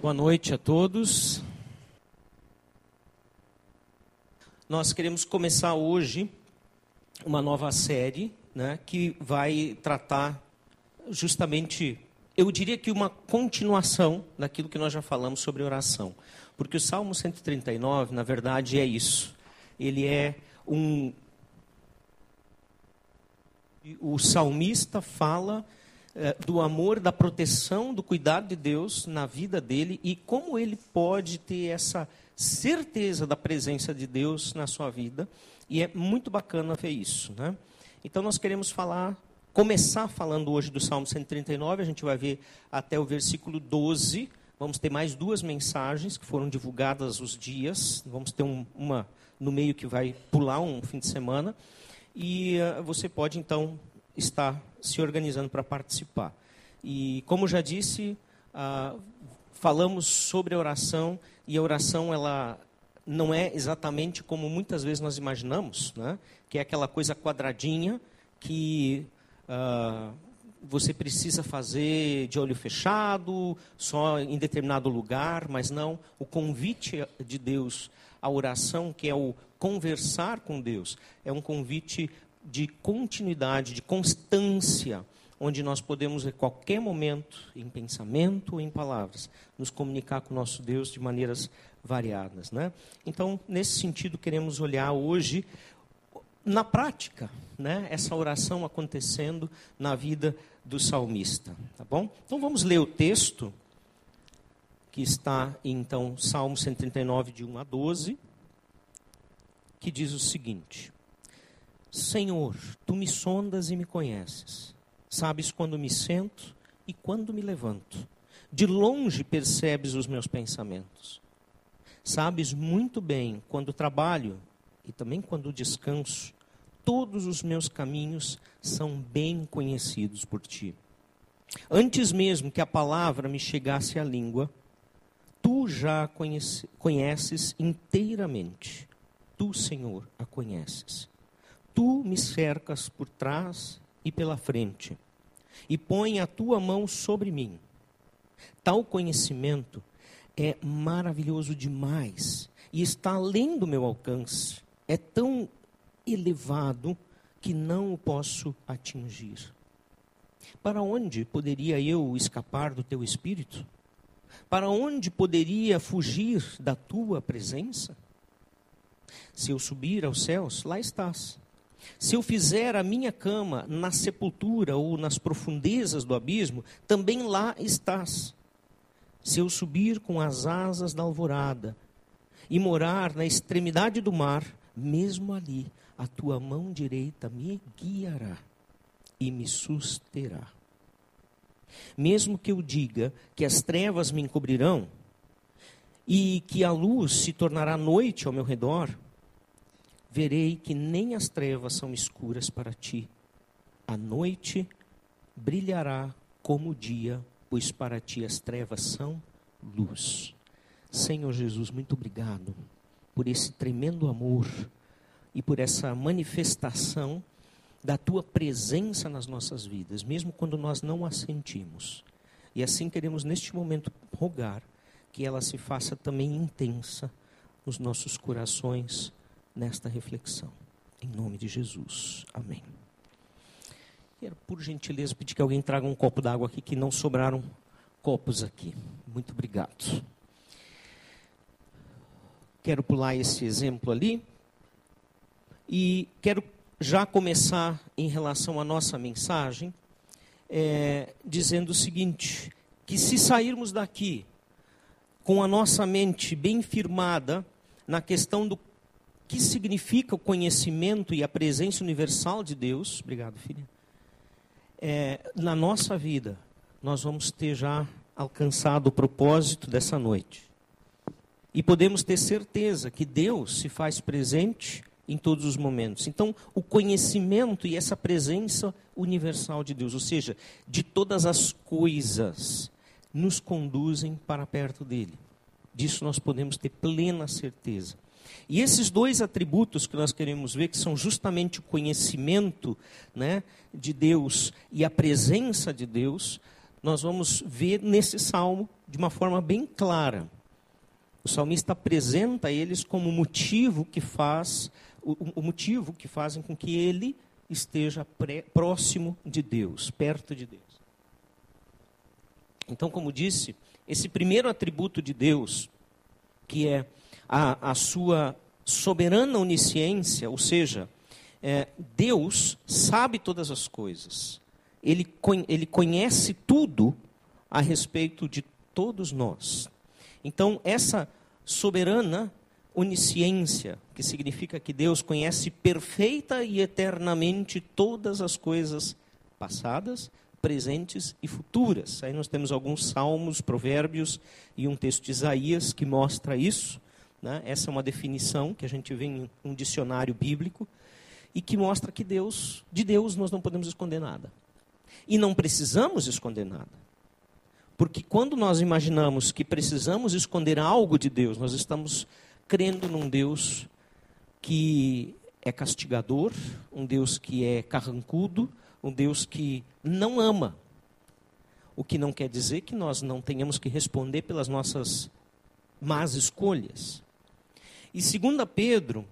Boa noite a todos. Nós queremos começar hoje uma nova série né, que vai tratar justamente, eu diria que uma continuação daquilo que nós já falamos sobre oração. Porque o Salmo 139, na verdade, é isso. Ele é um. O salmista fala do amor, da proteção, do cuidado de Deus na vida dele e como ele pode ter essa certeza da presença de Deus na sua vida. E é muito bacana ver isso. Né? Então, nós queremos falar, começar falando hoje do Salmo 139, a gente vai ver até o versículo 12. Vamos ter mais duas mensagens que foram divulgadas os dias. Vamos ter um, uma no meio que vai pular um fim de semana. E uh, você pode, então, estar se organizando para participar. E, como já disse, ah, falamos sobre a oração, e a oração ela não é exatamente como muitas vezes nós imaginamos, né? que é aquela coisa quadradinha que ah, você precisa fazer de olho fechado, só em determinado lugar, mas não. O convite de Deus à oração, que é o conversar com Deus, é um convite de continuidade, de constância, onde nós podemos, a qualquer momento, em pensamento ou em palavras, nos comunicar com o nosso Deus de maneiras variadas. Né? Então, nesse sentido, queremos olhar hoje, na prática, né, essa oração acontecendo na vida do salmista. Tá bom? Então, vamos ler o texto, que está, então, Salmo 139, de 1 a 12, que diz o seguinte. Senhor, tu me sondas e me conheces. Sabes quando me sento e quando me levanto. De longe percebes os meus pensamentos. Sabes muito bem quando trabalho e também quando descanso. Todos os meus caminhos são bem conhecidos por ti. Antes mesmo que a palavra me chegasse à língua, tu já a conhece, conheces inteiramente. Tu, Senhor, a conheces tu me cercas por trás e pela frente, e põe a tua mão sobre mim. Tal conhecimento é maravilhoso demais e está além do meu alcance. É tão elevado que não o posso atingir. Para onde poderia eu escapar do teu espírito? Para onde poderia fugir da tua presença? Se eu subir aos céus, lá estás. Se eu fizer a minha cama na sepultura ou nas profundezas do abismo, também lá estás. Se eu subir com as asas da alvorada e morar na extremidade do mar, mesmo ali a tua mão direita me guiará e me susterá. Mesmo que eu diga que as trevas me encobrirão e que a luz se tornará noite ao meu redor, verei que nem as trevas são escuras para ti. A noite brilhará como o dia, pois para ti as trevas são luz. Senhor Jesus, muito obrigado por esse tremendo amor e por essa manifestação da tua presença nas nossas vidas, mesmo quando nós não a sentimos. E assim queremos neste momento rogar que ela se faça também intensa nos nossos corações nesta reflexão. Em nome de Jesus. Amém. Quero, por gentileza, pedir que alguém traga um copo d'água aqui, que não sobraram copos aqui. Muito obrigado. Quero pular esse exemplo ali. E quero já começar em relação à nossa mensagem, é, dizendo o seguinte: que se sairmos daqui com a nossa mente bem firmada na questão do que significa o conhecimento e a presença universal de Deus, obrigado, filha, é, na nossa vida, nós vamos ter já alcançado o propósito dessa noite. E podemos ter certeza que Deus se faz presente em todos os momentos. Então, o conhecimento e essa presença universal de Deus, ou seja, de todas as coisas, nos conduzem para perto dele. Disso nós podemos ter plena certeza. E esses dois atributos que nós queremos ver, que são justamente o conhecimento né, de Deus e a presença de Deus, nós vamos ver nesse salmo de uma forma bem clara. O salmista apresenta eles como motivo que faz o, o motivo que fazem com que ele esteja pré, próximo de Deus, perto de Deus. Então, como disse, esse primeiro atributo de Deus, que é a, a sua soberana onisciência, ou seja, é, Deus sabe todas as coisas, ele, ele conhece tudo a respeito de todos nós. Então, essa soberana onisciência, que significa que Deus conhece perfeita e eternamente todas as coisas passadas, presentes e futuras. Aí nós temos alguns salmos, provérbios e um texto de Isaías que mostra isso. Né? Essa é uma definição que a gente vê em um dicionário bíblico e que mostra que Deus, de Deus nós não podemos esconder nada. E não precisamos esconder nada. Porque quando nós imaginamos que precisamos esconder algo de Deus, nós estamos crendo num Deus que é castigador, um Deus que é carrancudo, um Deus que não ama. O que não quer dizer que nós não tenhamos que responder pelas nossas más escolhas. E 2 Pedro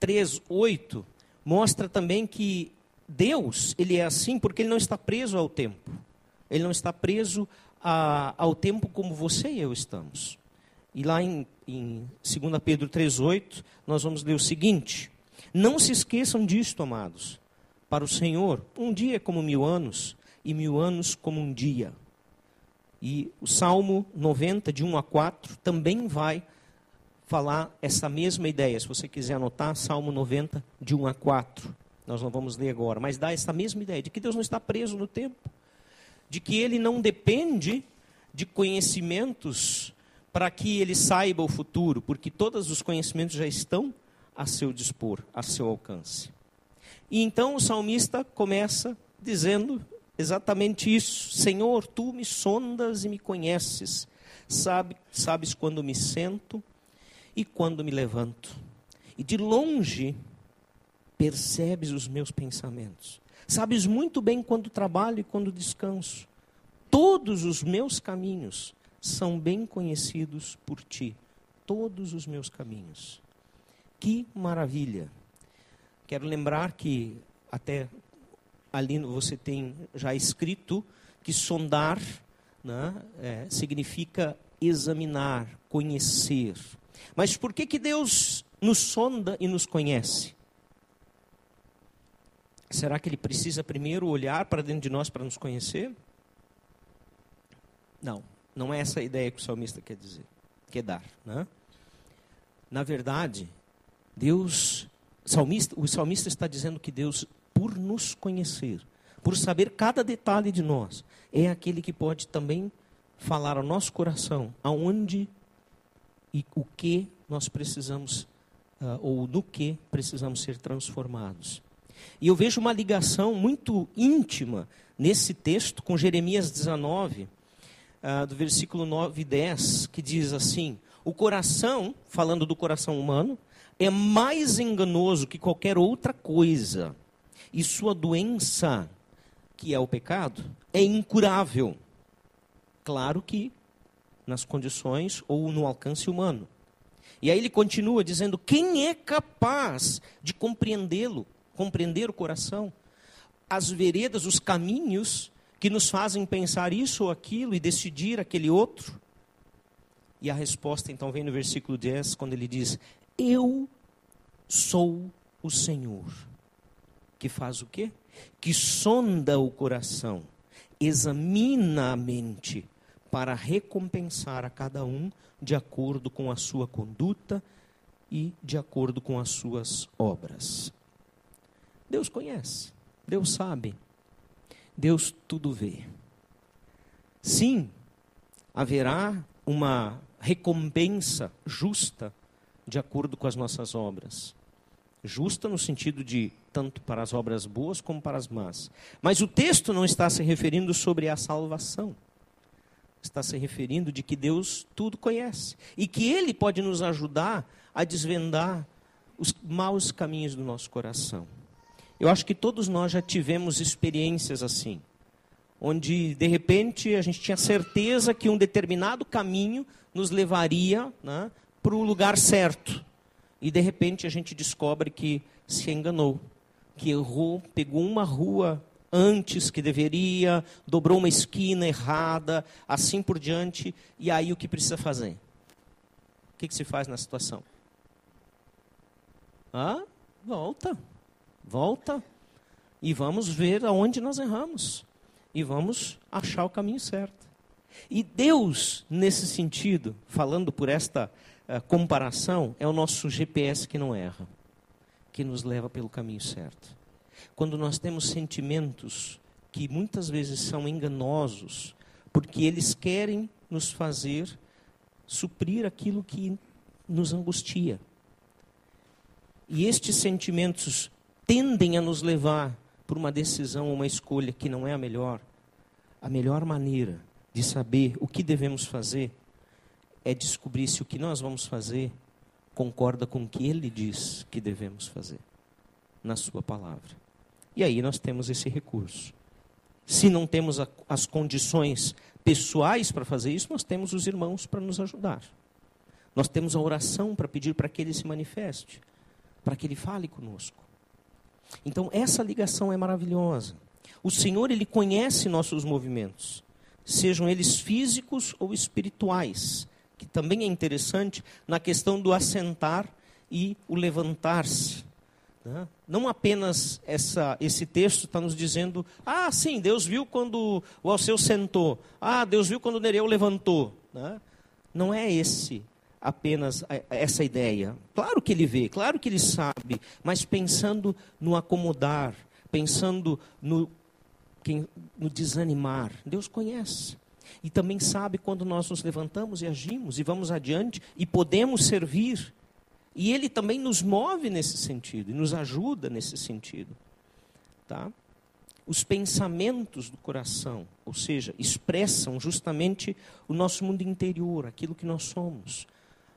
3:8 mostra também que Deus, ele é assim porque ele não está preso ao tempo. Ele não está preso a, ao tempo como você e eu estamos. E lá em, em 2 Pedro 3,8, nós vamos ler o seguinte: Não se esqueçam disto, amados. Para o Senhor, um dia é como mil anos, e mil anos como um dia. E o Salmo 90, de 1 a 4, também vai falar essa mesma ideia. Se você quiser anotar, Salmo 90, de 1 a 4. Nós não vamos ler agora, mas dá essa mesma ideia de que Deus não está preso no tempo, de que ele não depende de conhecimentos para que ele saiba o futuro, porque todos os conhecimentos já estão a seu dispor, a seu alcance. E então o salmista começa dizendo exatamente isso: Senhor, tu me sondas e me conheces, sabe, sabes quando me sento e quando me levanto. E de longe percebes os meus pensamentos. Sabes muito bem quando trabalho e quando descanso. Todos os meus caminhos são bem conhecidos por ti, todos os meus caminhos. Que maravilha! Quero lembrar que até ali você tem já escrito que sondar né, é, significa examinar, conhecer. Mas por que, que Deus nos sonda e nos conhece? Será que Ele precisa primeiro olhar para dentro de nós para nos conhecer? Não. Não é essa a ideia que o salmista quer dizer, quer dar. Né? Na verdade, Deus, salmista, o salmista está dizendo que Deus, por nos conhecer, por saber cada detalhe de nós, é aquele que pode também falar ao nosso coração aonde e o que nós precisamos, uh, ou no que precisamos ser transformados. E eu vejo uma ligação muito íntima nesse texto com Jeremias 19, uh, do versículo 9 e 10, que diz assim: O coração, falando do coração humano, é mais enganoso que qualquer outra coisa, e sua doença, que é o pecado, é incurável. Claro que nas condições ou no alcance humano. E aí ele continua dizendo: quem é capaz de compreendê-lo, compreender o coração? As veredas, os caminhos que nos fazem pensar isso ou aquilo e decidir aquele outro? E a resposta então vem no versículo 10, quando ele diz: Eu sou o Senhor. Que faz o quê? Que sonda o coração, examina a mente, para recompensar a cada um de acordo com a sua conduta e de acordo com as suas obras. Deus conhece, Deus sabe. Deus tudo vê. Sim, haverá uma recompensa justa de acordo com as nossas obras. Justa no sentido de tanto para as obras boas como para as más. Mas o texto não está se referindo sobre a salvação. Está se referindo de que Deus tudo conhece e que Ele pode nos ajudar a desvendar os maus caminhos do nosso coração. Eu acho que todos nós já tivemos experiências assim, onde de repente a gente tinha certeza que um determinado caminho nos levaria né, para o lugar certo. E de repente a gente descobre que se enganou, que errou, pegou uma rua antes que deveria, dobrou uma esquina errada, assim por diante. E aí o que precisa fazer? O que, que se faz na situação? Volta, volta. E vamos ver aonde nós erramos e vamos achar o caminho certo. E Deus, nesse sentido, falando por esta uh, comparação, é o nosso GPS que não erra, que nos leva pelo caminho certo. Quando nós temos sentimentos que muitas vezes são enganosos, porque eles querem nos fazer suprir aquilo que nos angustia. E estes sentimentos tendem a nos levar por uma decisão, uma escolha que não é a melhor, a melhor maneira de saber o que devemos fazer é descobrir se o que nós vamos fazer concorda com o que ele diz que devemos fazer na sua palavra. E aí nós temos esse recurso. Se não temos a, as condições pessoais para fazer isso, nós temos os irmãos para nos ajudar. Nós temos a oração para pedir para que ele se manifeste, para que ele fale conosco. Então, essa ligação é maravilhosa. O Senhor, Ele conhece nossos movimentos, sejam eles físicos ou espirituais, que também é interessante na questão do assentar e o levantar-se. Né? Não apenas essa, esse texto está nos dizendo, ah, sim, Deus viu quando o Alceu sentou, ah, Deus viu quando o Nereu levantou. Né? Não é esse apenas essa ideia. Claro que ele vê, claro que ele sabe, mas pensando no acomodar, pensando no, no desanimar. Deus conhece. E também sabe quando nós nos levantamos e agimos e vamos adiante e podemos servir. E Ele também nos move nesse sentido e nos ajuda nesse sentido. Tá? Os pensamentos do coração, ou seja, expressam justamente o nosso mundo interior, aquilo que nós somos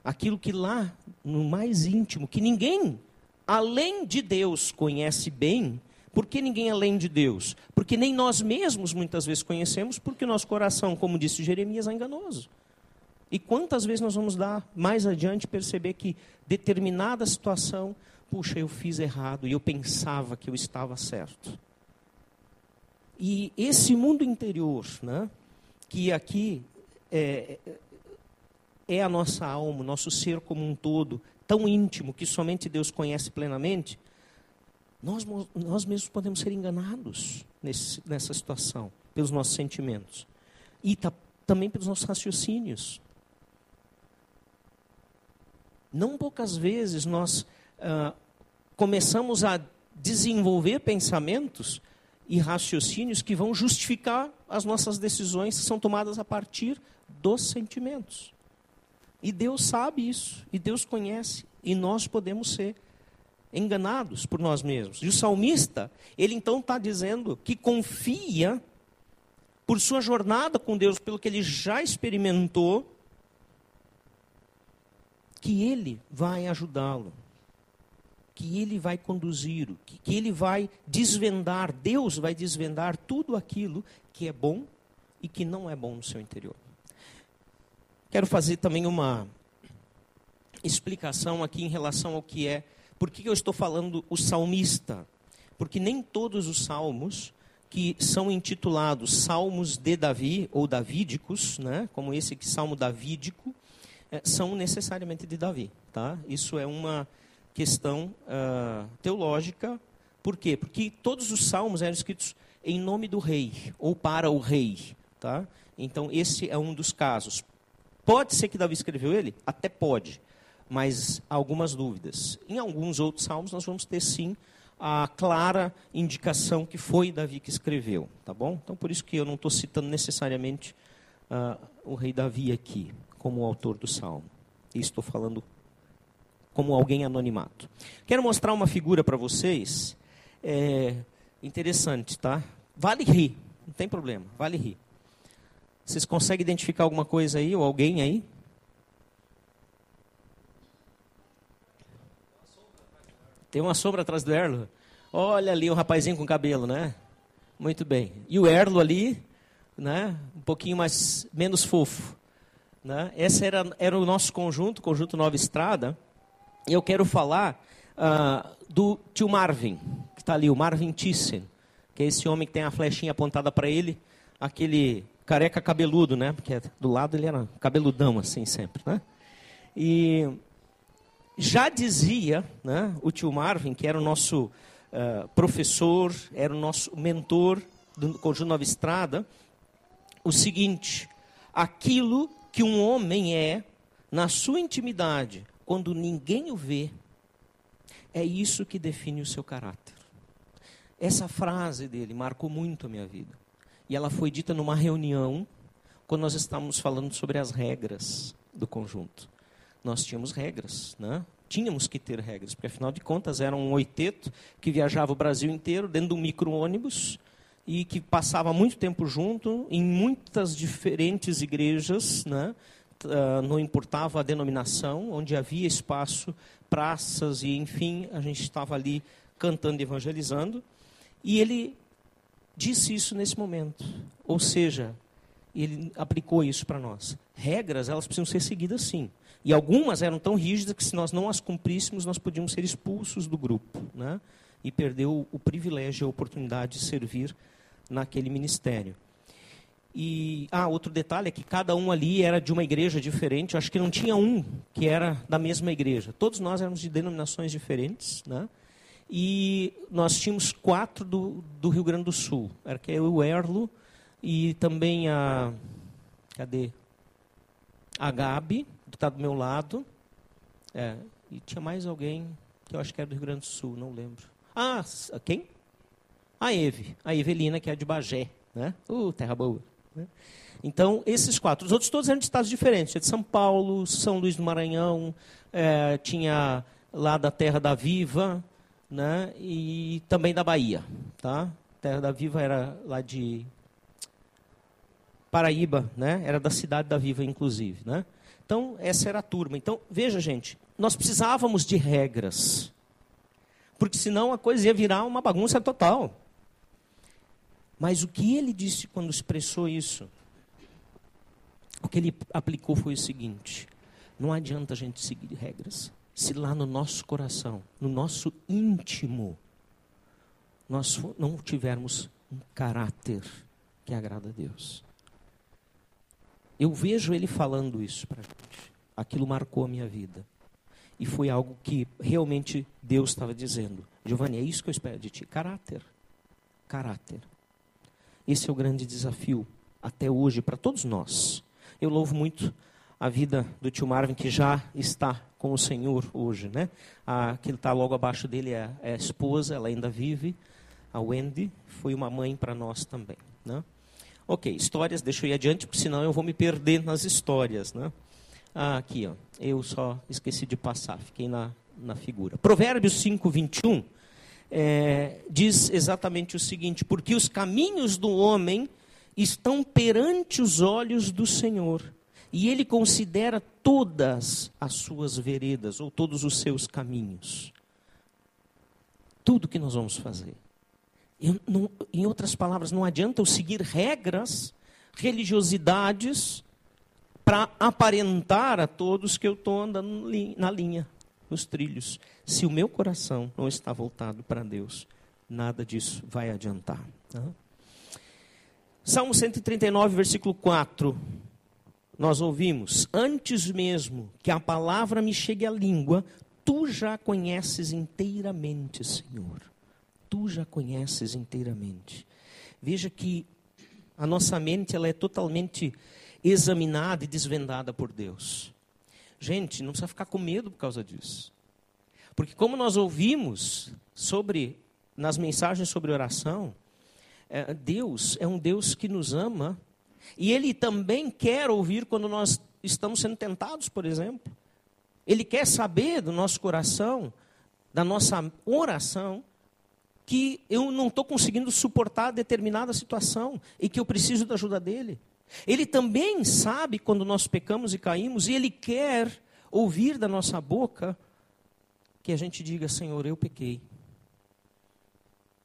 aquilo que lá no mais íntimo, que ninguém além de Deus conhece bem, por que ninguém além de Deus? Porque nem nós mesmos muitas vezes conhecemos, porque nosso coração, como disse Jeremias, é enganoso. E quantas vezes nós vamos dar mais adiante perceber que determinada situação, puxa, eu fiz errado e eu pensava que eu estava certo. E esse mundo interior, né, que aqui é, é a nossa alma, o nosso ser como um todo, tão íntimo que somente Deus conhece plenamente, nós, nós mesmos podemos ser enganados nesse, nessa situação, pelos nossos sentimentos. E também pelos nossos raciocínios. Não poucas vezes nós ah, começamos a desenvolver pensamentos e raciocínios que vão justificar as nossas decisões que são tomadas a partir dos sentimentos. E Deus sabe isso, e Deus conhece, e nós podemos ser enganados por nós mesmos. E o salmista, ele então está dizendo que confia por sua jornada com Deus, pelo que ele já experimentou, que ele vai ajudá-lo, que ele vai conduzi-lo, que, que ele vai desvendar, Deus vai desvendar tudo aquilo que é bom e que não é bom no seu interior. Quero fazer também uma explicação aqui em relação ao que é. Por que eu estou falando o salmista? Porque nem todos os salmos que são intitulados Salmos de Davi ou davídicos, né, como esse que Salmo davídico, são necessariamente de Davi. Tá? Isso é uma questão uh, teológica. Por quê? Porque todos os salmos eram escritos em nome do rei ou para o rei. Tá? Então, esse é um dos casos. Pode ser que Davi escreveu ele? Até pode, mas há algumas dúvidas. Em alguns outros salmos nós vamos ter sim a clara indicação que foi Davi que escreveu, tá bom? Então por isso que eu não estou citando necessariamente uh, o rei Davi aqui como o autor do salmo. E estou falando como alguém anonimato. Quero mostrar uma figura para vocês, é, interessante, tá? Vale rir, não tem problema, vale rir. Vocês conseguem identificar alguma coisa aí, ou alguém aí? Tem uma sombra atrás do Erlo. Olha ali o um rapazinho com cabelo, né? Muito bem. E o Erlo ali, né? um pouquinho mais menos fofo. Né? Esse era, era o nosso conjunto, conjunto Nova Estrada. E eu quero falar uh, do tio Marvin, que está ali, o Marvin Thyssen, que é esse homem que tem a flechinha apontada para ele, aquele careca cabeludo, né? Porque do lado ele era cabeludão assim sempre, né? E já dizia, né, o tio Marvin, que era o nosso uh, professor, era o nosso mentor do Conjunto Nova Estrada, o seguinte: aquilo que um homem é na sua intimidade, quando ninguém o vê, é isso que define o seu caráter. Essa frase dele marcou muito a minha vida. E ela foi dita numa reunião, quando nós estávamos falando sobre as regras do conjunto. Nós tínhamos regras, né? Tínhamos que ter regras, porque afinal de contas era um oiteto que viajava o Brasil inteiro dentro de um micro-ônibus e que passava muito tempo junto em muitas diferentes igrejas, né? Uh, não importava a denominação, onde havia espaço, praças e enfim, a gente estava ali cantando evangelizando. E ele disse isso nesse momento. Ou seja, ele aplicou isso para nós. Regras, elas precisam ser seguidas sim. E algumas eram tão rígidas que se nós não as cumpríssemos, nós podíamos ser expulsos do grupo. Né? E perder o, o privilégio, a oportunidade de servir naquele ministério. E ah, outro detalhe é que cada um ali era de uma igreja diferente. Eu acho que não tinha um que era da mesma igreja. Todos nós éramos de denominações diferentes, né? E nós tínhamos quatro do, do Rio Grande do Sul. Era que é o Erlo e também a. Cadê? A Gabi, que está do meu lado. É, e tinha mais alguém que eu acho que era do Rio Grande do Sul, não lembro. Ah, quem? A Eve, a Evelina, que é de Bagé. Né? Uh, terra boa. Né? Então, esses quatro. Os outros todos eram de estados diferentes. Tinha de São Paulo, São Luís do Maranhão, é, tinha lá da Terra da Viva, né? e também da Bahia. Tá? Terra da Viva era lá de Paraíba, né? era da Cidade da Viva, inclusive. Né? Então, essa era a turma. Então, veja, gente, nós precisávamos de regras. Porque senão a coisa ia virar uma bagunça total. Mas o que ele disse quando expressou isso? O que ele aplicou foi o seguinte: não adianta a gente seguir regras se lá no nosso coração, no nosso íntimo, nós não tivermos um caráter que agrada a Deus. Eu vejo ele falando isso para a gente. Aquilo marcou a minha vida. E foi algo que realmente Deus estava dizendo. Giovanni, é isso que eu espero de ti. Caráter. Caráter. Esse é o grande desafio até hoje para todos nós. Eu louvo muito a vida do tio Marvin, que já está com o Senhor hoje. Né? A, que está logo abaixo dele é, é, a esposa, ela ainda vive. A Wendy foi uma mãe para nós também. Né? Ok, histórias, deixa eu ir adiante, porque senão eu vou me perder nas histórias. Né? Ah, aqui, ó, eu só esqueci de passar, fiquei na, na figura. Provérbios 5, 21 é, diz exatamente o seguinte: Porque os caminhos do homem estão perante os olhos do Senhor, e ele considera todas as suas veredas, ou todos os seus caminhos. Tudo que nós vamos fazer. Não, em outras palavras, não adianta eu seguir regras, religiosidades, para aparentar a todos que eu estou andando na linha, nos trilhos. Se o meu coração não está voltado para Deus, nada disso vai adiantar. Tá? Salmo 139, versículo 4. Nós ouvimos: Antes mesmo que a palavra me chegue à língua, tu já conheces inteiramente, Senhor tu já conheces inteiramente. Veja que a nossa mente ela é totalmente examinada e desvendada por Deus. Gente, não precisa ficar com medo por causa disso. Porque como nós ouvimos sobre nas mensagens sobre oração, é, Deus é um Deus que nos ama e Ele também quer ouvir quando nós estamos sendo tentados, por exemplo. Ele quer saber do nosso coração, da nossa oração, que eu não estou conseguindo suportar determinada situação e que eu preciso da ajuda dele. Ele também sabe quando nós pecamos e caímos e ele quer ouvir da nossa boca que a gente diga: Senhor, eu pequei,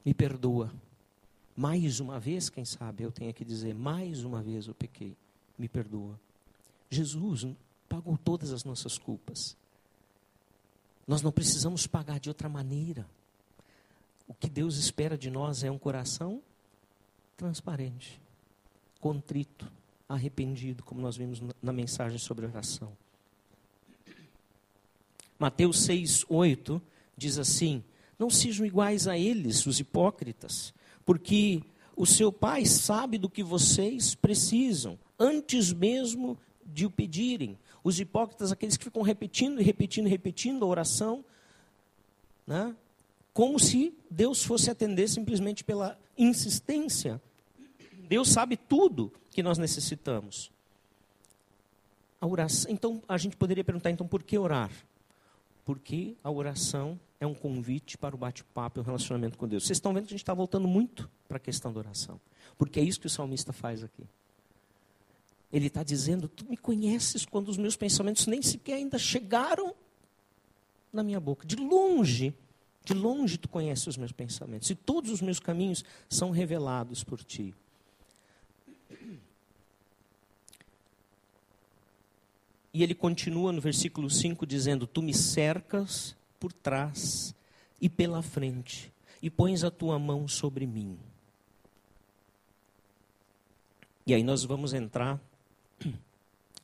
me perdoa, Mais uma vez, quem sabe, eu tenho que dizer, mais uma vez eu pequei, me perdoa. Jesus pagou todas as nossas culpas. Nós não precisamos pagar de outra maneira. O que Deus espera de nós é um coração transparente, contrito, arrependido, como nós vimos na mensagem sobre oração. Mateus 6, 8 diz assim: Não sejam iguais a eles, os hipócritas, porque o seu pai sabe do que vocês precisam, antes mesmo de o pedirem. Os hipócritas, aqueles que ficam repetindo e repetindo e repetindo a oração, né? como se Deus fosse atender simplesmente pela insistência. Deus sabe tudo que nós necessitamos. A oração, então a gente poderia perguntar então por que orar? Porque a oração é um convite para o bate-papo e o relacionamento com Deus. Vocês estão vendo que a gente está voltando muito para a questão da oração. Porque é isso que o salmista faz aqui. Ele está dizendo: Tu me conheces quando os meus pensamentos nem sequer ainda chegaram na minha boca. De longe, de longe tu conheces os meus pensamentos. E todos os meus caminhos são revelados por ti. E ele continua no versículo 5 dizendo: Tu me cercas por trás e pela frente, e pões a tua mão sobre mim. E aí nós vamos entrar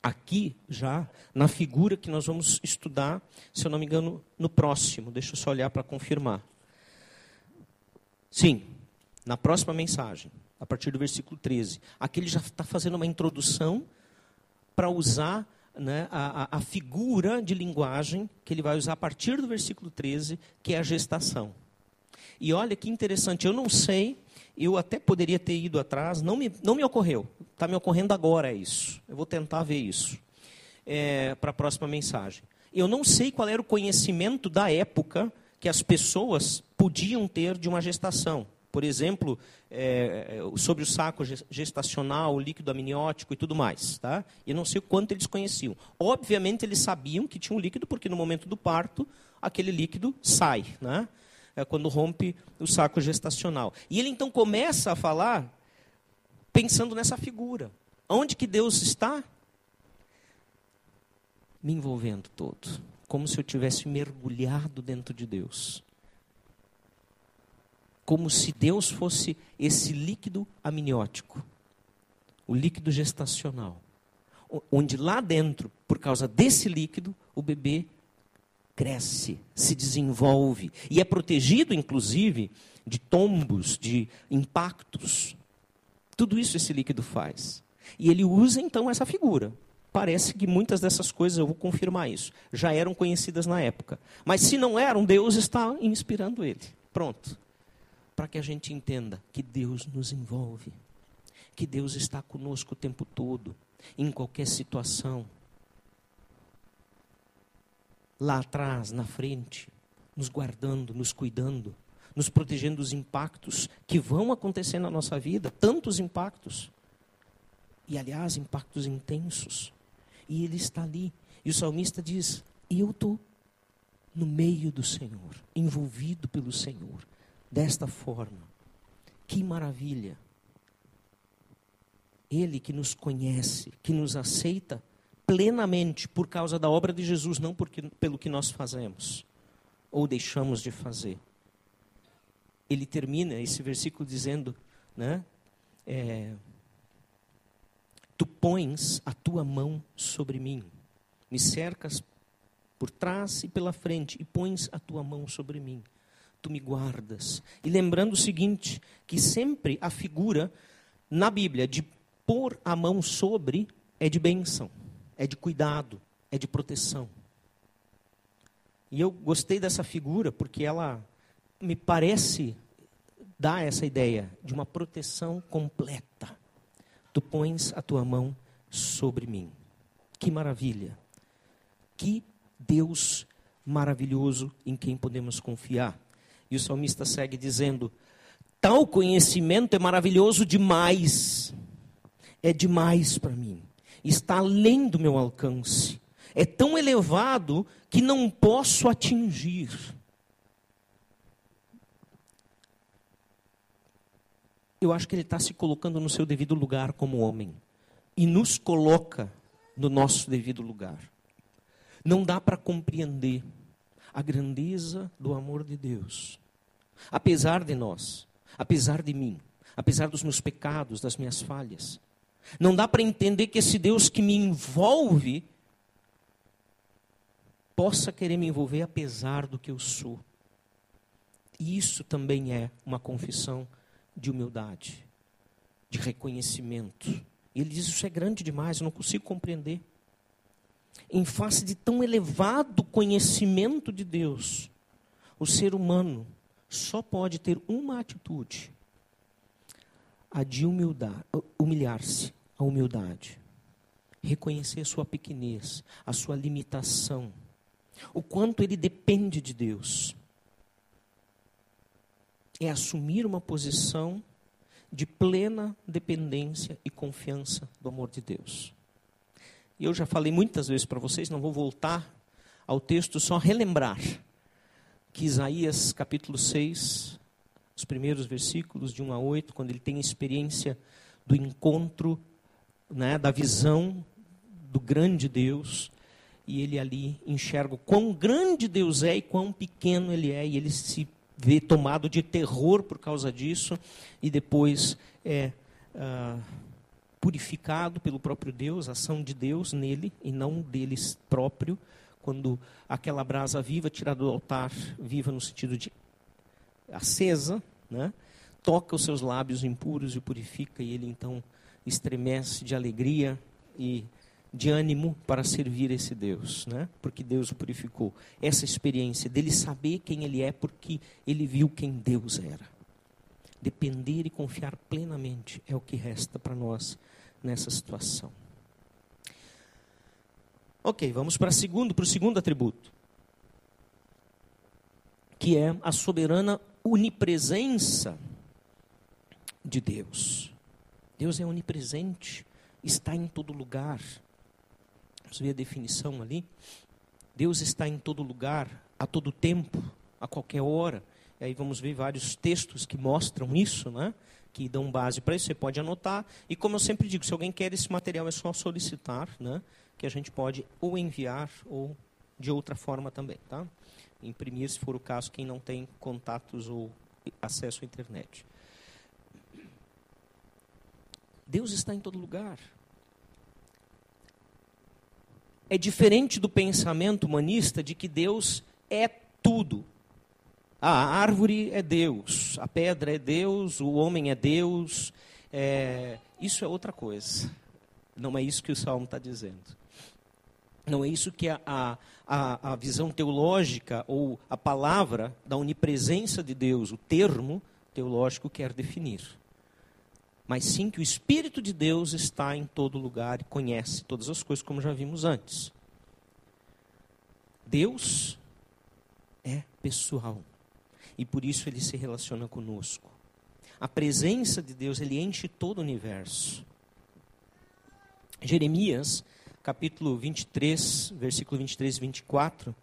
aqui já na figura que nós vamos estudar, se eu não me engano, no próximo. Deixa eu só olhar para confirmar. Sim, na próxima mensagem, a partir do versículo 13. Aqui ele já está fazendo uma introdução para usar né, a, a, figura de linguagem que ele vai usar a partir do versículo 13, que é a gestação. E olha que interessante, eu não sei, eu até poderia ter ido atrás, não me, não me ocorreu. Está me ocorrendo agora isso. Eu vou tentar ver isso é, para a próxima mensagem. Eu não sei qual era o conhecimento da época que as pessoas podiam ter de uma gestação por exemplo, é, é sobre o saco gestacional, o líquido amniótico e tudo mais. Tá? E não sei o quanto eles conheciam. Obviamente, eles sabiam que tinha um líquido, porque no momento do parto, aquele líquido sai, né? é quando rompe o saco gestacional. E ele então começa a falar pensando nessa figura. Onde que Deus está? Me envolvendo todo. Como se eu tivesse mergulhado dentro de Deus como se Deus fosse esse líquido amniótico, o líquido gestacional, onde lá dentro, por causa desse líquido, o bebê cresce, se desenvolve e é protegido, inclusive, de tombos, de impactos. Tudo isso esse líquido faz. E ele usa então essa figura. Parece que muitas dessas coisas, eu vou confirmar isso, já eram conhecidas na época. Mas se não eram, Deus está inspirando ele. Pronto para que a gente entenda que Deus nos envolve, que Deus está conosco o tempo todo, em qualquer situação. Lá atrás, na frente, nos guardando, nos cuidando, nos protegendo dos impactos que vão acontecer na nossa vida, tantos impactos. E aliás, impactos intensos. E ele está ali. E o salmista diz: Eu estou no meio do Senhor, envolvido pelo Senhor desta forma. Que maravilha! Ele que nos conhece, que nos aceita plenamente por causa da obra de Jesus, não porque, pelo que nós fazemos ou deixamos de fazer. Ele termina esse versículo dizendo, né? É, tu pões a tua mão sobre mim, me cercas por trás e pela frente e pões a tua mão sobre mim tu me guardas. E lembrando o seguinte, que sempre a figura na Bíblia de pôr a mão sobre é de bênção, é de cuidado, é de proteção. E eu gostei dessa figura porque ela me parece dar essa ideia de uma proteção completa. Tu pões a tua mão sobre mim. Que maravilha! Que Deus maravilhoso em quem podemos confiar. E o salmista segue dizendo: Tal conhecimento é maravilhoso demais, é demais para mim, está além do meu alcance, é tão elevado que não posso atingir. eu acho que ele está se colocando no seu devido lugar como homem. E nos coloca no nosso devido lugar. Não dá para compreender a grandeza do amor de Deus. Apesar de nós, apesar de mim, apesar dos meus pecados, das minhas falhas. Não dá para entender que esse Deus que me envolve possa querer me envolver apesar do que eu sou. E isso também é uma confissão de humildade, de reconhecimento. E ele diz: Isso é grande demais, eu não consigo compreender. Em face de tão elevado conhecimento de Deus, o ser humano só pode ter uma atitude: a de humilhar-se, a humildade. Reconhecer a sua pequenez, a sua limitação, o quanto ele depende de Deus é assumir uma posição de plena dependência e confiança do amor de Deus. E eu já falei muitas vezes para vocês, não vou voltar ao texto, só relembrar que Isaías capítulo 6, os primeiros versículos de 1 a 8, quando ele tem a experiência do encontro, né, da visão do grande Deus, e ele ali enxerga o quão grande Deus é e quão pequeno ele é, e ele se vê tomado de terror por causa disso e depois é ah, purificado pelo próprio Deus, a ação de Deus nele e não deles próprio, quando aquela brasa viva tirada do altar, viva no sentido de acesa, né? toca os seus lábios impuros e purifica e ele então estremece de alegria e de ânimo para servir esse Deus, né? Porque Deus o purificou. Essa experiência dele saber quem ele é, porque ele viu quem Deus era. Depender e confiar plenamente é o que resta para nós nessa situação. Ok, vamos para segundo, para o segundo atributo, que é a soberana onipresença de Deus. Deus é onipresente, está em todo lugar. Vamos ver a definição ali. Deus está em todo lugar, a todo tempo, a qualquer hora. E aí vamos ver vários textos que mostram isso, né? Que dão base para isso. Você pode anotar. E como eu sempre digo, se alguém quer esse material, é só solicitar, né? que a gente pode ou enviar ou de outra forma também. Tá? Imprimir, se for o caso, quem não tem contatos ou acesso à internet. Deus está em todo lugar é diferente do pensamento humanista de que Deus é tudo. A árvore é Deus, a pedra é Deus, o homem é Deus. É, isso é outra coisa. Não é isso que o Salmo está dizendo. Não é isso que a, a, a visão teológica ou a palavra da onipresença de Deus, o termo teológico, quer definir mas sim que o Espírito de Deus está em todo lugar e conhece todas as coisas, como já vimos antes. Deus é pessoal e por isso ele se relaciona conosco. A presença de Deus, ele enche todo o universo. Jeremias, capítulo 23, versículo 23 e 24,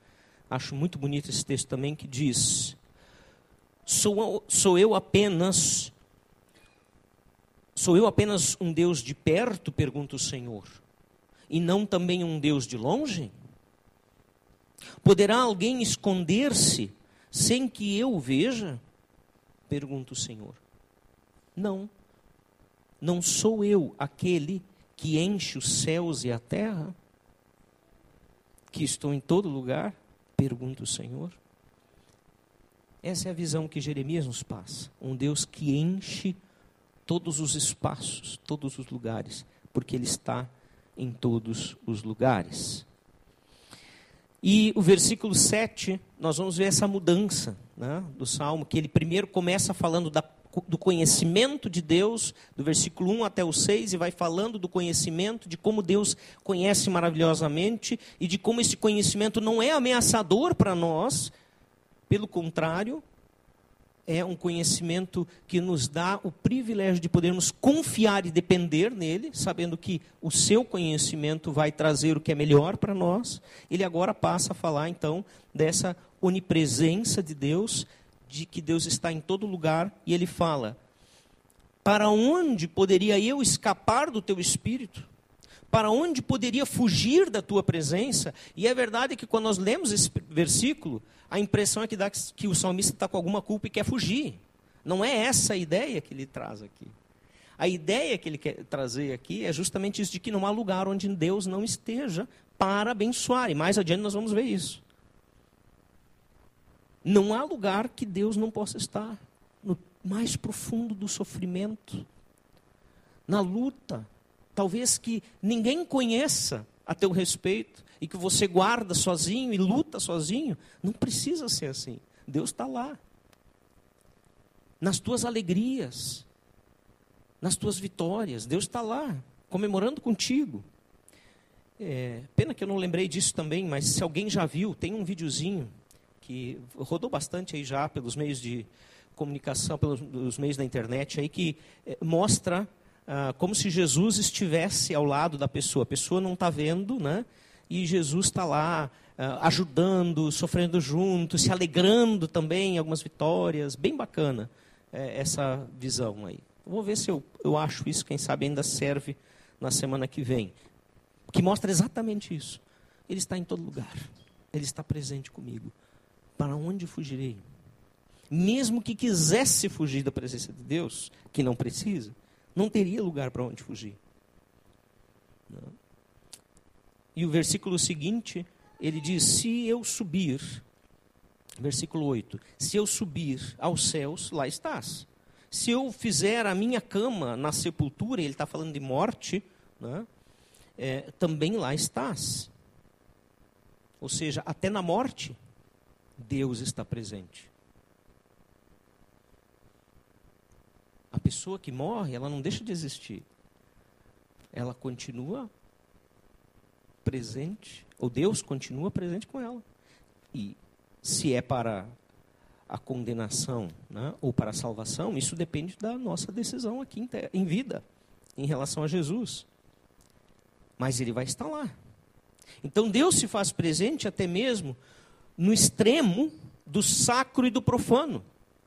acho muito bonito esse texto também, que diz: Sou, sou eu apenas Sou eu apenas um Deus de perto? pergunta o Senhor. E não também um Deus de longe? Poderá alguém esconder-se sem que eu veja? Pergunta o Senhor. Não. Não sou eu aquele que enche os céus e a terra? Que estou em todo lugar? Pergunta o Senhor. Essa é a visão que Jeremias nos passa. Um Deus que enche todos os espaços, todos os lugares, porque Ele está em todos os lugares. E o versículo 7, nós vamos ver essa mudança né, do salmo, que ele primeiro começa falando da, do conhecimento de Deus, do versículo 1 até o 6, e vai falando do conhecimento, de como Deus conhece maravilhosamente, e de como esse conhecimento não é ameaçador para nós, pelo contrário, é um conhecimento que nos dá o privilégio de podermos confiar e depender nele, sabendo que o seu conhecimento vai trazer o que é melhor para nós. Ele agora passa a falar então dessa onipresença de Deus, de que Deus está em todo lugar, e ele fala: Para onde poderia eu escapar do teu espírito? Para onde poderia fugir da tua presença? E é verdade que quando nós lemos esse versículo, a impressão é que, dá que o salmista está com alguma culpa e quer fugir. Não é essa a ideia que ele traz aqui. A ideia que ele quer trazer aqui é justamente isso de que não há lugar onde Deus não esteja para abençoar. E mais adiante nós vamos ver isso. Não há lugar que Deus não possa estar no mais profundo do sofrimento, na luta, talvez que ninguém conheça a teu respeito e que você guarda sozinho e luta sozinho. Não precisa ser assim. Deus está lá. Nas tuas alegrias, nas tuas vitórias, Deus está lá, comemorando contigo. É, pena que eu não lembrei disso também, mas se alguém já viu, tem um videozinho que rodou bastante aí já pelos meios de comunicação, pelos meios da internet aí, que é, mostra ah, como se Jesus estivesse ao lado da pessoa. A pessoa não está vendo, né? E Jesus está lá ah, ajudando, sofrendo junto, se alegrando também em algumas vitórias. Bem bacana é, essa visão aí. Vou ver se eu, eu acho isso, quem sabe ainda serve na semana que vem. Que mostra exatamente isso. Ele está em todo lugar. Ele está presente comigo. Para onde fugirei? Mesmo que quisesse fugir da presença de Deus, que não precisa, não teria lugar para onde fugir. E o versículo seguinte, ele diz: Se eu subir, versículo 8: Se eu subir aos céus, lá estás. Se eu fizer a minha cama na sepultura, ele está falando de morte, né? é, também lá estás. Ou seja, até na morte, Deus está presente. Pessoa que morre, ela não deixa de existir. Ela continua presente, ou Deus continua presente com ela. E se é para a condenação né, ou para a salvação, isso depende da nossa decisão aqui em vida, em relação a Jesus. Mas ele vai estar lá. Então Deus se faz presente até mesmo no extremo do sacro e do profano.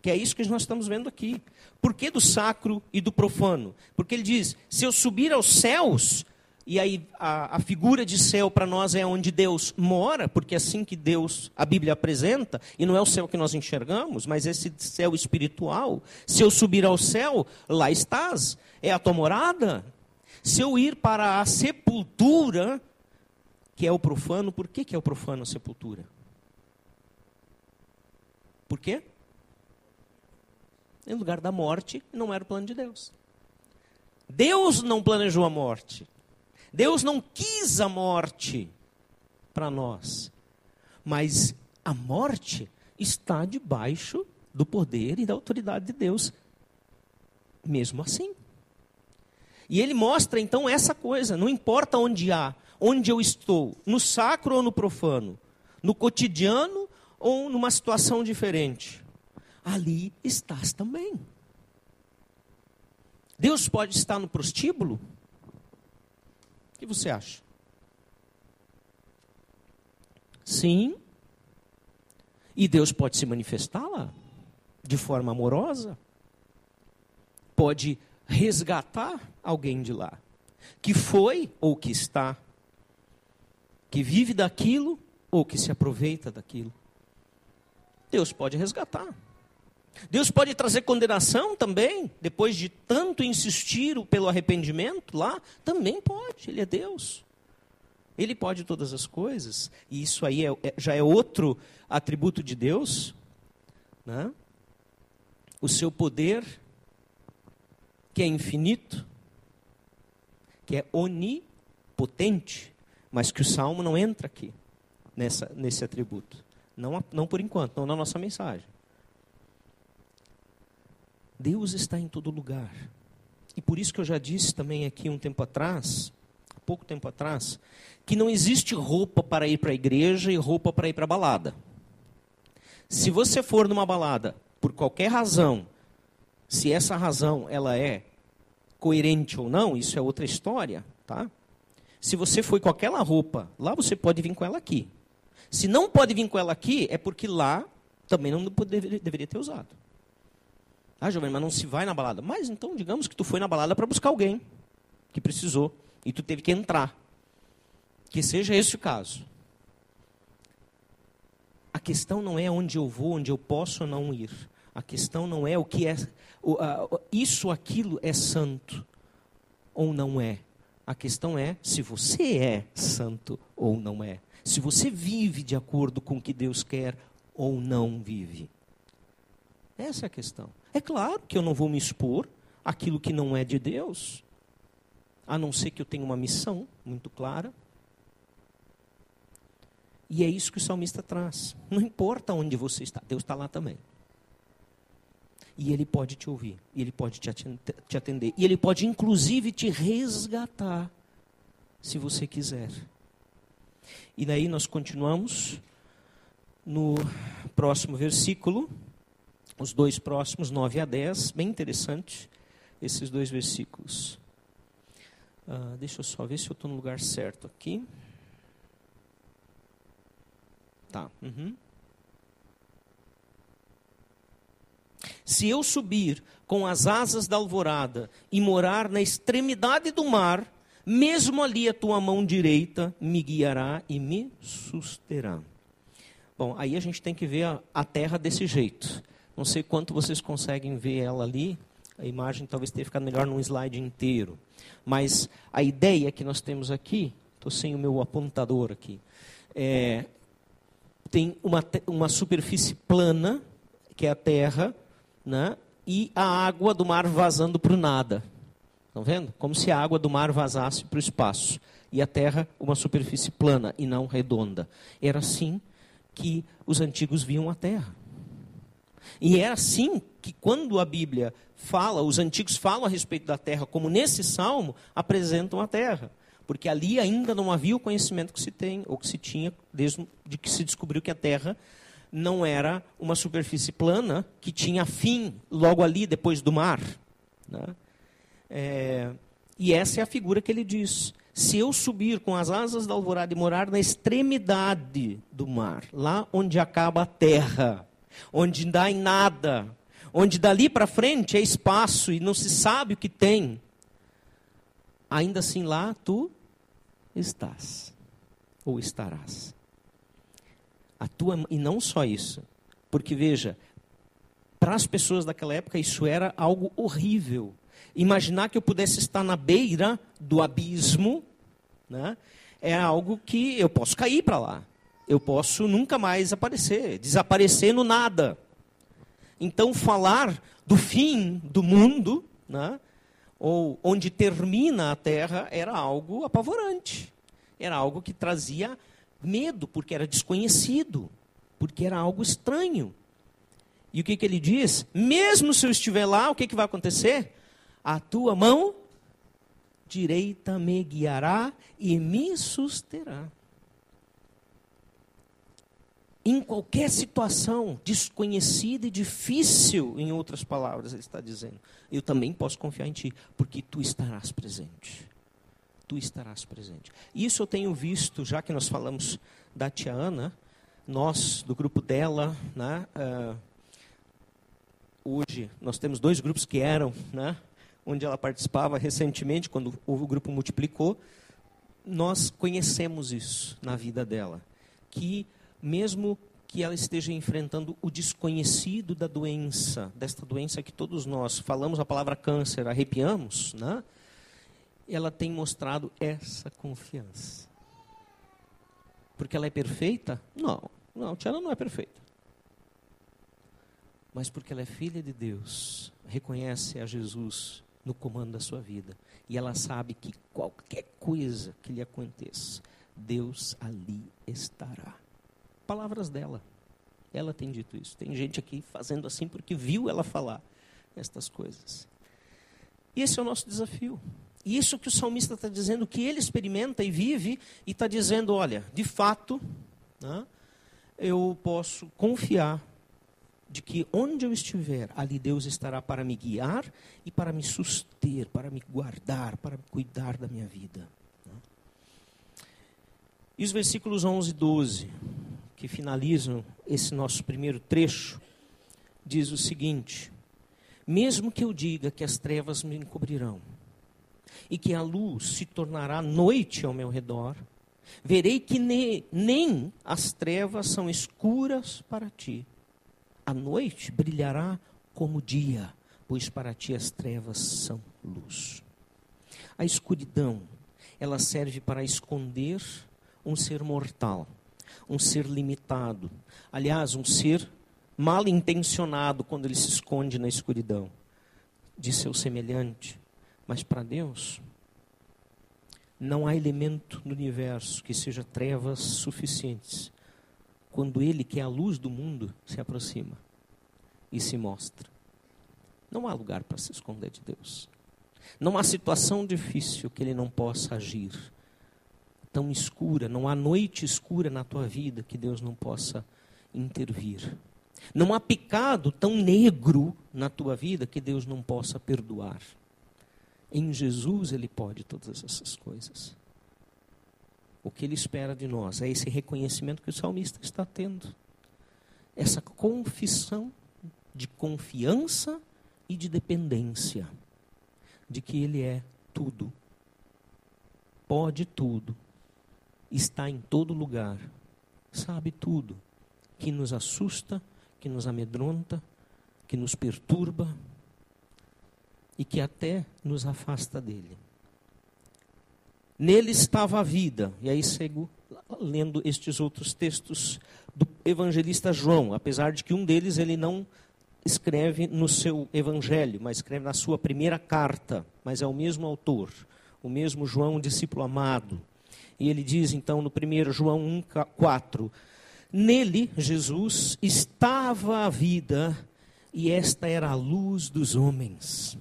Que é isso que nós estamos vendo aqui. Por que do sacro e do profano? Porque ele diz: se eu subir aos céus, e aí a, a figura de céu para nós é onde Deus mora, porque é assim que Deus, a Bíblia apresenta, e não é o céu que nós enxergamos, mas esse céu espiritual. Se eu subir ao céu, lá estás, é a tua morada. Se eu ir para a sepultura, que é o profano, por que, que é o profano a sepultura? Por quê? Em lugar da morte, não era o plano de Deus. Deus não planejou a morte. Deus não quis a morte para nós. Mas a morte está debaixo do poder e da autoridade de Deus, mesmo assim. E ele mostra então essa coisa, não importa onde há, onde eu estou, no sacro ou no profano, no cotidiano ou numa situação diferente ali estás também. Deus pode estar no prostíbulo? O que você acha? Sim. E Deus pode se manifestar lá, de forma amorosa. Pode resgatar alguém de lá, que foi ou que está, que vive daquilo ou que se aproveita daquilo. Deus pode resgatar. Deus pode trazer condenação também, depois de tanto insistir pelo arrependimento lá, também pode, Ele é Deus. Ele pode todas as coisas, e isso aí é, é, já é outro atributo de Deus. Né? O seu poder, que é infinito, que é onipotente, mas que o salmo não entra aqui, nessa, nesse atributo. Não, não por enquanto, não na nossa mensagem. Deus está em todo lugar. E por isso que eu já disse também aqui um tempo atrás, pouco tempo atrás, que não existe roupa para ir para a igreja e roupa para ir para a balada. Se você for numa balada por qualquer razão, se essa razão ela é coerente ou não, isso é outra história, tá? Se você foi com aquela roupa, lá você pode vir com ela aqui. Se não pode vir com ela aqui, é porque lá também não deveria ter usado. Ah, Giovanni, mas não se vai na balada. Mas então, digamos que tu foi na balada para buscar alguém que precisou e tu teve que entrar. Que seja esse o caso. A questão não é onde eu vou, onde eu posso ou não ir. A questão não é o que é. Isso, aquilo é santo ou não é. A questão é se você é santo ou não é. Se você vive de acordo com o que Deus quer ou não vive. Essa é a questão. É claro que eu não vou me expor aquilo que não é de Deus, a não ser que eu tenha uma missão muito clara. E é isso que o salmista traz. Não importa onde você está, Deus está lá também. E Ele pode te ouvir, e Ele pode te atender, e Ele pode inclusive te resgatar, se você quiser. E daí nós continuamos no próximo versículo, os dois próximos, 9 a 10, bem interessante esses dois versículos. Uh, deixa eu só ver se eu estou no lugar certo aqui. Tá. Uhum. Se eu subir com as asas da alvorada e morar na extremidade do mar, mesmo ali a tua mão direita me guiará e me susterá. Bom, aí a gente tem que ver a, a terra desse jeito. Não sei quanto vocês conseguem ver ela ali. A imagem talvez tenha ficado melhor num slide inteiro. Mas a ideia que nós temos aqui, estou sem o meu apontador aqui, é, tem uma, uma superfície plana, que é a terra, né? e a água do mar vazando para o nada. Estão vendo? Como se a água do mar vazasse para o espaço. E a terra, uma superfície plana e não redonda. Era assim que os antigos viam a terra. E é assim que, quando a Bíblia fala, os antigos falam a respeito da terra, como nesse salmo, apresentam a terra porque ali ainda não havia o conhecimento que se tem, ou que se tinha, desde de que se descobriu que a Terra não era uma superfície plana que tinha fim logo ali, depois do mar. Né? É, e essa é a figura que ele diz. Se eu subir com as asas da alvorada e morar na extremidade do mar, lá onde acaba a terra, onde não dá em nada, onde dali para frente é espaço e não se sabe o que tem, ainda assim lá tu estás ou estarás. A tua e não só isso, porque veja, para as pessoas daquela época isso era algo horrível. Imaginar que eu pudesse estar na beira do abismo, né? É algo que eu posso cair para lá. Eu posso nunca mais aparecer, desaparecer no nada. Então falar do fim do mundo, né? ou onde termina a terra, era algo apavorante. Era algo que trazia medo, porque era desconhecido, porque era algo estranho. E o que, que ele diz? Mesmo se eu estiver lá, o que, que vai acontecer? A tua mão direita me guiará e me susterá em qualquer situação desconhecida e difícil, em outras palavras, ele está dizendo, eu também posso confiar em ti, porque tu estarás presente. Tu estarás presente. Isso eu tenho visto, já que nós falamos da tia Ana, nós, do grupo dela, né, uh, hoje nós temos dois grupos que eram, né, onde ela participava recentemente, quando o grupo multiplicou, nós conhecemos isso na vida dela, que mesmo que ela esteja enfrentando o desconhecido da doença, desta doença que todos nós falamos a palavra câncer, arrepiamos, né? Ela tem mostrado essa confiança. Porque ela é perfeita? Não, não, Tiana não é perfeita. Mas porque ela é filha de Deus, reconhece a Jesus no comando da sua vida. E ela sabe que qualquer coisa que lhe aconteça, Deus ali estará palavras dela. Ela tem dito isso. Tem gente aqui fazendo assim porque viu ela falar estas coisas. Esse é o nosso desafio. E isso que o salmista está dizendo, que ele experimenta e vive, e está dizendo: olha, de fato, né, eu posso confiar de que onde eu estiver, ali Deus estará para me guiar e para me suster, para me guardar, para cuidar da minha vida. Né. E os versículos 11 e 12 que finalizam esse nosso primeiro trecho, diz o seguinte: Mesmo que eu diga que as trevas me encobrirão e que a luz se tornará noite ao meu redor, verei que ne, nem as trevas são escuras para ti. A noite brilhará como dia, pois para ti as trevas são luz. A escuridão, ela serve para esconder um ser mortal, um ser limitado. Aliás, um ser mal intencionado quando ele se esconde na escuridão de seu semelhante. Mas para Deus, não há elemento no universo que seja trevas suficientes quando Ele, que é a luz do mundo, se aproxima e se mostra. Não há lugar para se esconder de Deus. Não há situação difícil que Ele não possa agir. Tão escura, não há noite escura na tua vida que Deus não possa intervir. Não há pecado tão negro na tua vida que Deus não possa perdoar. Em Jesus Ele pode todas essas coisas. O que Ele espera de nós é esse reconhecimento que o salmista está tendo. Essa confissão de confiança e de dependência de que Ele é tudo, pode tudo, está em todo lugar, sabe tudo, que nos assusta, que nos amedronta, que nos perturba e que até nos afasta dele. Nele estava a vida, e aí sigo lendo estes outros textos do evangelista João, apesar de que um deles ele não escreve no seu evangelho, mas escreve na sua primeira carta, mas é o mesmo autor, o mesmo João, discípulo amado. E ele diz então no 1 João 1:4, nele Jesus estava a vida e esta era a luz dos homens.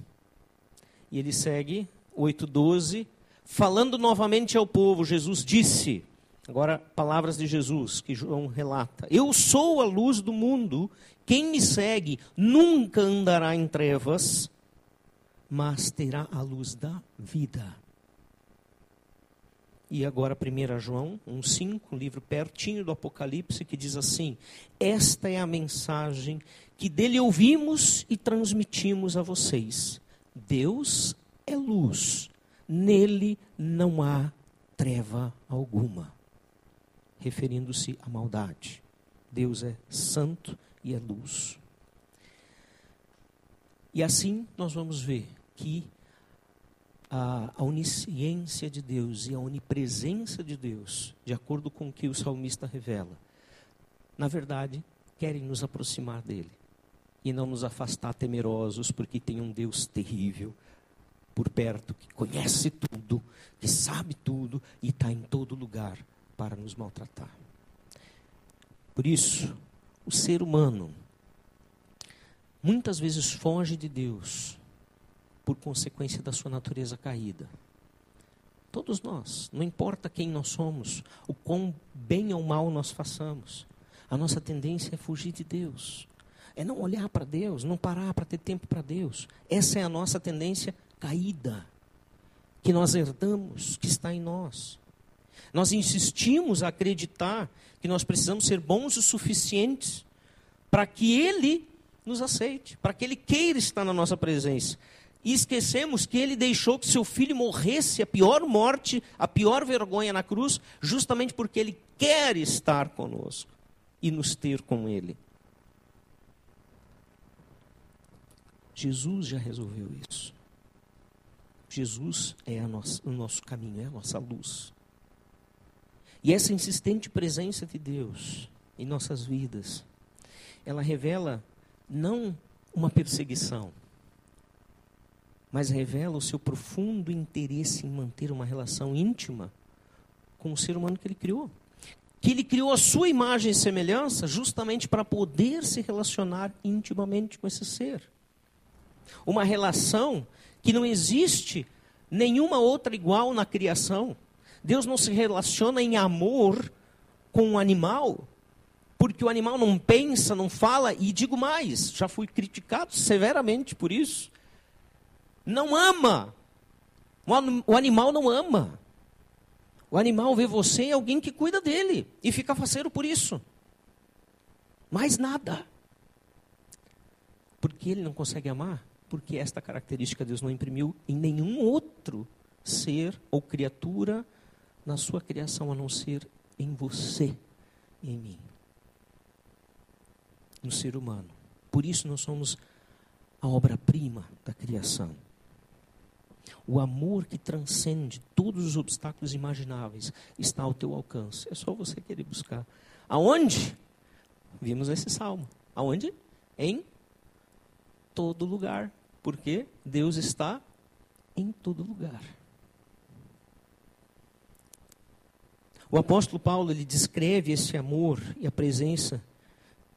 E ele segue 8:12, falando novamente ao povo, Jesus disse: Agora, palavras de Jesus que João relata: Eu sou a luz do mundo, quem me segue nunca andará em trevas, mas terá a luz da vida. E agora 1 João 1,5, um livro pertinho do Apocalipse, que diz assim: Esta é a mensagem que dele ouvimos e transmitimos a vocês. Deus é luz, nele não há treva alguma referindo-se à maldade. Deus é santo e é luz. E assim nós vamos ver que a, a onisciência de Deus e a onipresença de Deus, de acordo com o que o salmista revela, na verdade, querem nos aproximar dele e não nos afastar temerosos, porque tem um Deus terrível por perto, que conhece tudo, que sabe tudo e está em todo lugar para nos maltratar. Por isso, o ser humano muitas vezes foge de Deus por consequência da sua natureza caída. Todos nós, não importa quem nós somos, o quão bem ou mal nós façamos, a nossa tendência é fugir de Deus. É não olhar para Deus, não parar para ter tempo para Deus. Essa é a nossa tendência caída, que nós herdamos, que está em nós. Nós insistimos a acreditar que nós precisamos ser bons o suficientes para que Ele nos aceite, para que Ele queira estar na nossa presença. E esquecemos que Ele deixou que seu filho morresse a pior morte, a pior vergonha na cruz, justamente porque Ele quer estar conosco e nos ter com Ele. Jesus já resolveu isso. Jesus é nossa, o nosso caminho, é a nossa luz. E essa insistente presença de Deus em nossas vidas, ela revela não uma perseguição, mas revela o seu profundo interesse em manter uma relação íntima com o ser humano que ele criou. Que ele criou a sua imagem e semelhança justamente para poder se relacionar intimamente com esse ser. Uma relação que não existe nenhuma outra igual na criação. Deus não se relaciona em amor com um animal, porque o animal não pensa, não fala, e digo mais, já fui criticado severamente por isso. Não ama. O animal não ama. O animal vê você em alguém que cuida dele e fica faceiro por isso. Mais nada. Porque ele não consegue amar, porque esta característica Deus não imprimiu em nenhum outro ser ou criatura na sua criação, a não ser em você e em mim. No ser humano. Por isso nós somos a obra-prima da criação. O amor que transcende todos os obstáculos imagináveis está ao teu alcance. É só você querer buscar. Aonde? Vimos esse salmo. Aonde? Em todo lugar. Porque Deus está em todo lugar. O apóstolo Paulo ele descreve esse amor e a presença,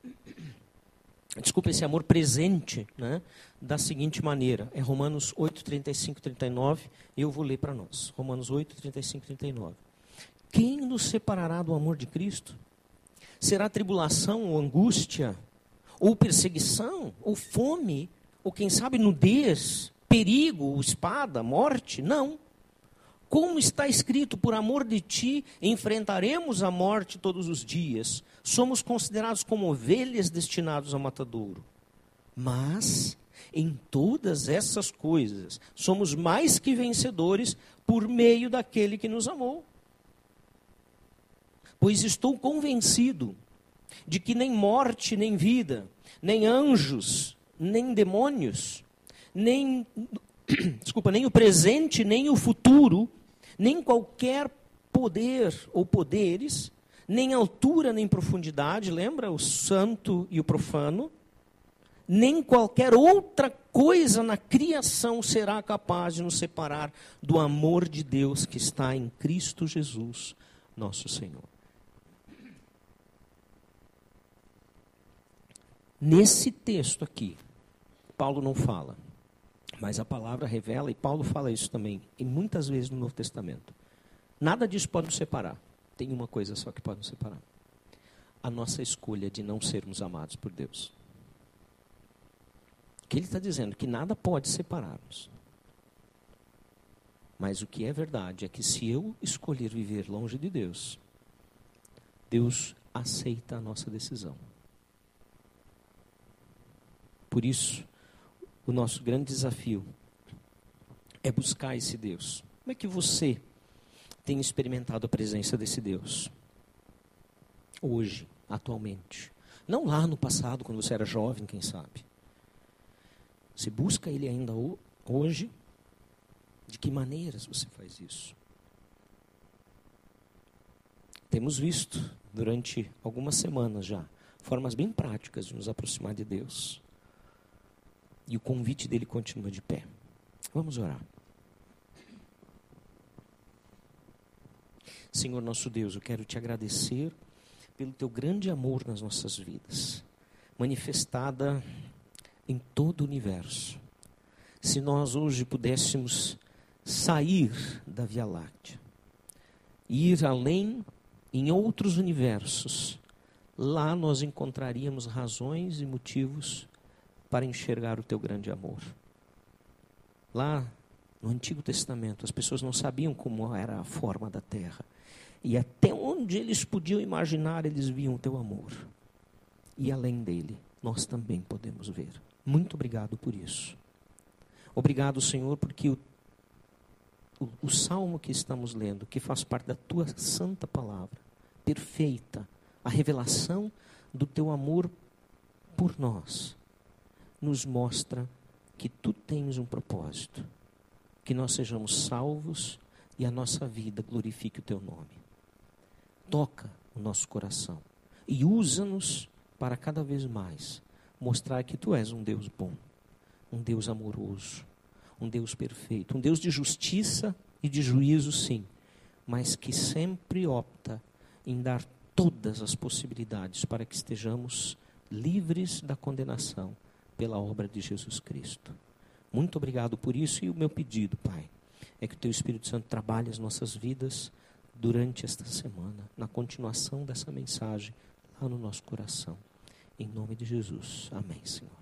desculpa, esse amor presente, né, da seguinte maneira. É Romanos 8, 35, 39, e eu vou ler para nós. Romanos 8, 35, 39. Quem nos separará do amor de Cristo? Será tribulação ou angústia, ou perseguição, ou fome, ou quem sabe nudez, perigo, espada, morte? Não. Como está escrito, por amor de ti enfrentaremos a morte todos os dias. Somos considerados como ovelhas destinadas ao matadouro. Mas em todas essas coisas somos mais que vencedores por meio daquele que nos amou. Pois estou convencido de que nem morte, nem vida, nem anjos, nem demônios, nem desculpa, nem o presente, nem o futuro nem qualquer poder ou poderes, nem altura nem profundidade, lembra o santo e o profano, nem qualquer outra coisa na criação será capaz de nos separar do amor de Deus que está em Cristo Jesus, nosso Senhor. Nesse texto aqui, Paulo não fala mas a palavra revela, e Paulo fala isso também, e muitas vezes no Novo Testamento. Nada disso pode nos separar. Tem uma coisa só que pode nos separar: a nossa escolha de não sermos amados por Deus. Que ele está dizendo que nada pode separar-nos. Mas o que é verdade é que se eu escolher viver longe de Deus, Deus aceita a nossa decisão. Por isso, o nosso grande desafio é buscar esse Deus. Como é que você tem experimentado a presença desse Deus? Hoje, atualmente. Não lá no passado, quando você era jovem, quem sabe. Você busca ele ainda hoje? De que maneiras você faz isso? Temos visto durante algumas semanas já formas bem práticas de nos aproximar de Deus. E o convite dele continua de pé. Vamos orar. Senhor nosso Deus, eu quero te agradecer pelo teu grande amor nas nossas vidas, manifestada em todo o universo. Se nós hoje pudéssemos sair da Via Láctea, ir além em outros universos, lá nós encontraríamos razões e motivos para enxergar o teu grande amor. Lá no Antigo Testamento, as pessoas não sabiam como era a forma da terra. E até onde eles podiam imaginar, eles viam o teu amor. E além dele, nós também podemos ver. Muito obrigado por isso. Obrigado, Senhor, porque o, o, o salmo que estamos lendo, que faz parte da tua santa palavra, perfeita, a revelação do teu amor por nós, nos mostra que tu tens um propósito, que nós sejamos salvos e a nossa vida glorifique o teu nome. Toca o nosso coração e usa-nos para cada vez mais mostrar que tu és um Deus bom, um Deus amoroso, um Deus perfeito, um Deus de justiça e de juízo, sim, mas que sempre opta em dar todas as possibilidades para que estejamos livres da condenação pela obra de Jesus Cristo. Muito obrigado por isso e o meu pedido, Pai, é que o Teu Espírito Santo trabalhe as nossas vidas durante esta semana, na continuação dessa mensagem lá no nosso coração. Em nome de Jesus. Amém, Senhor.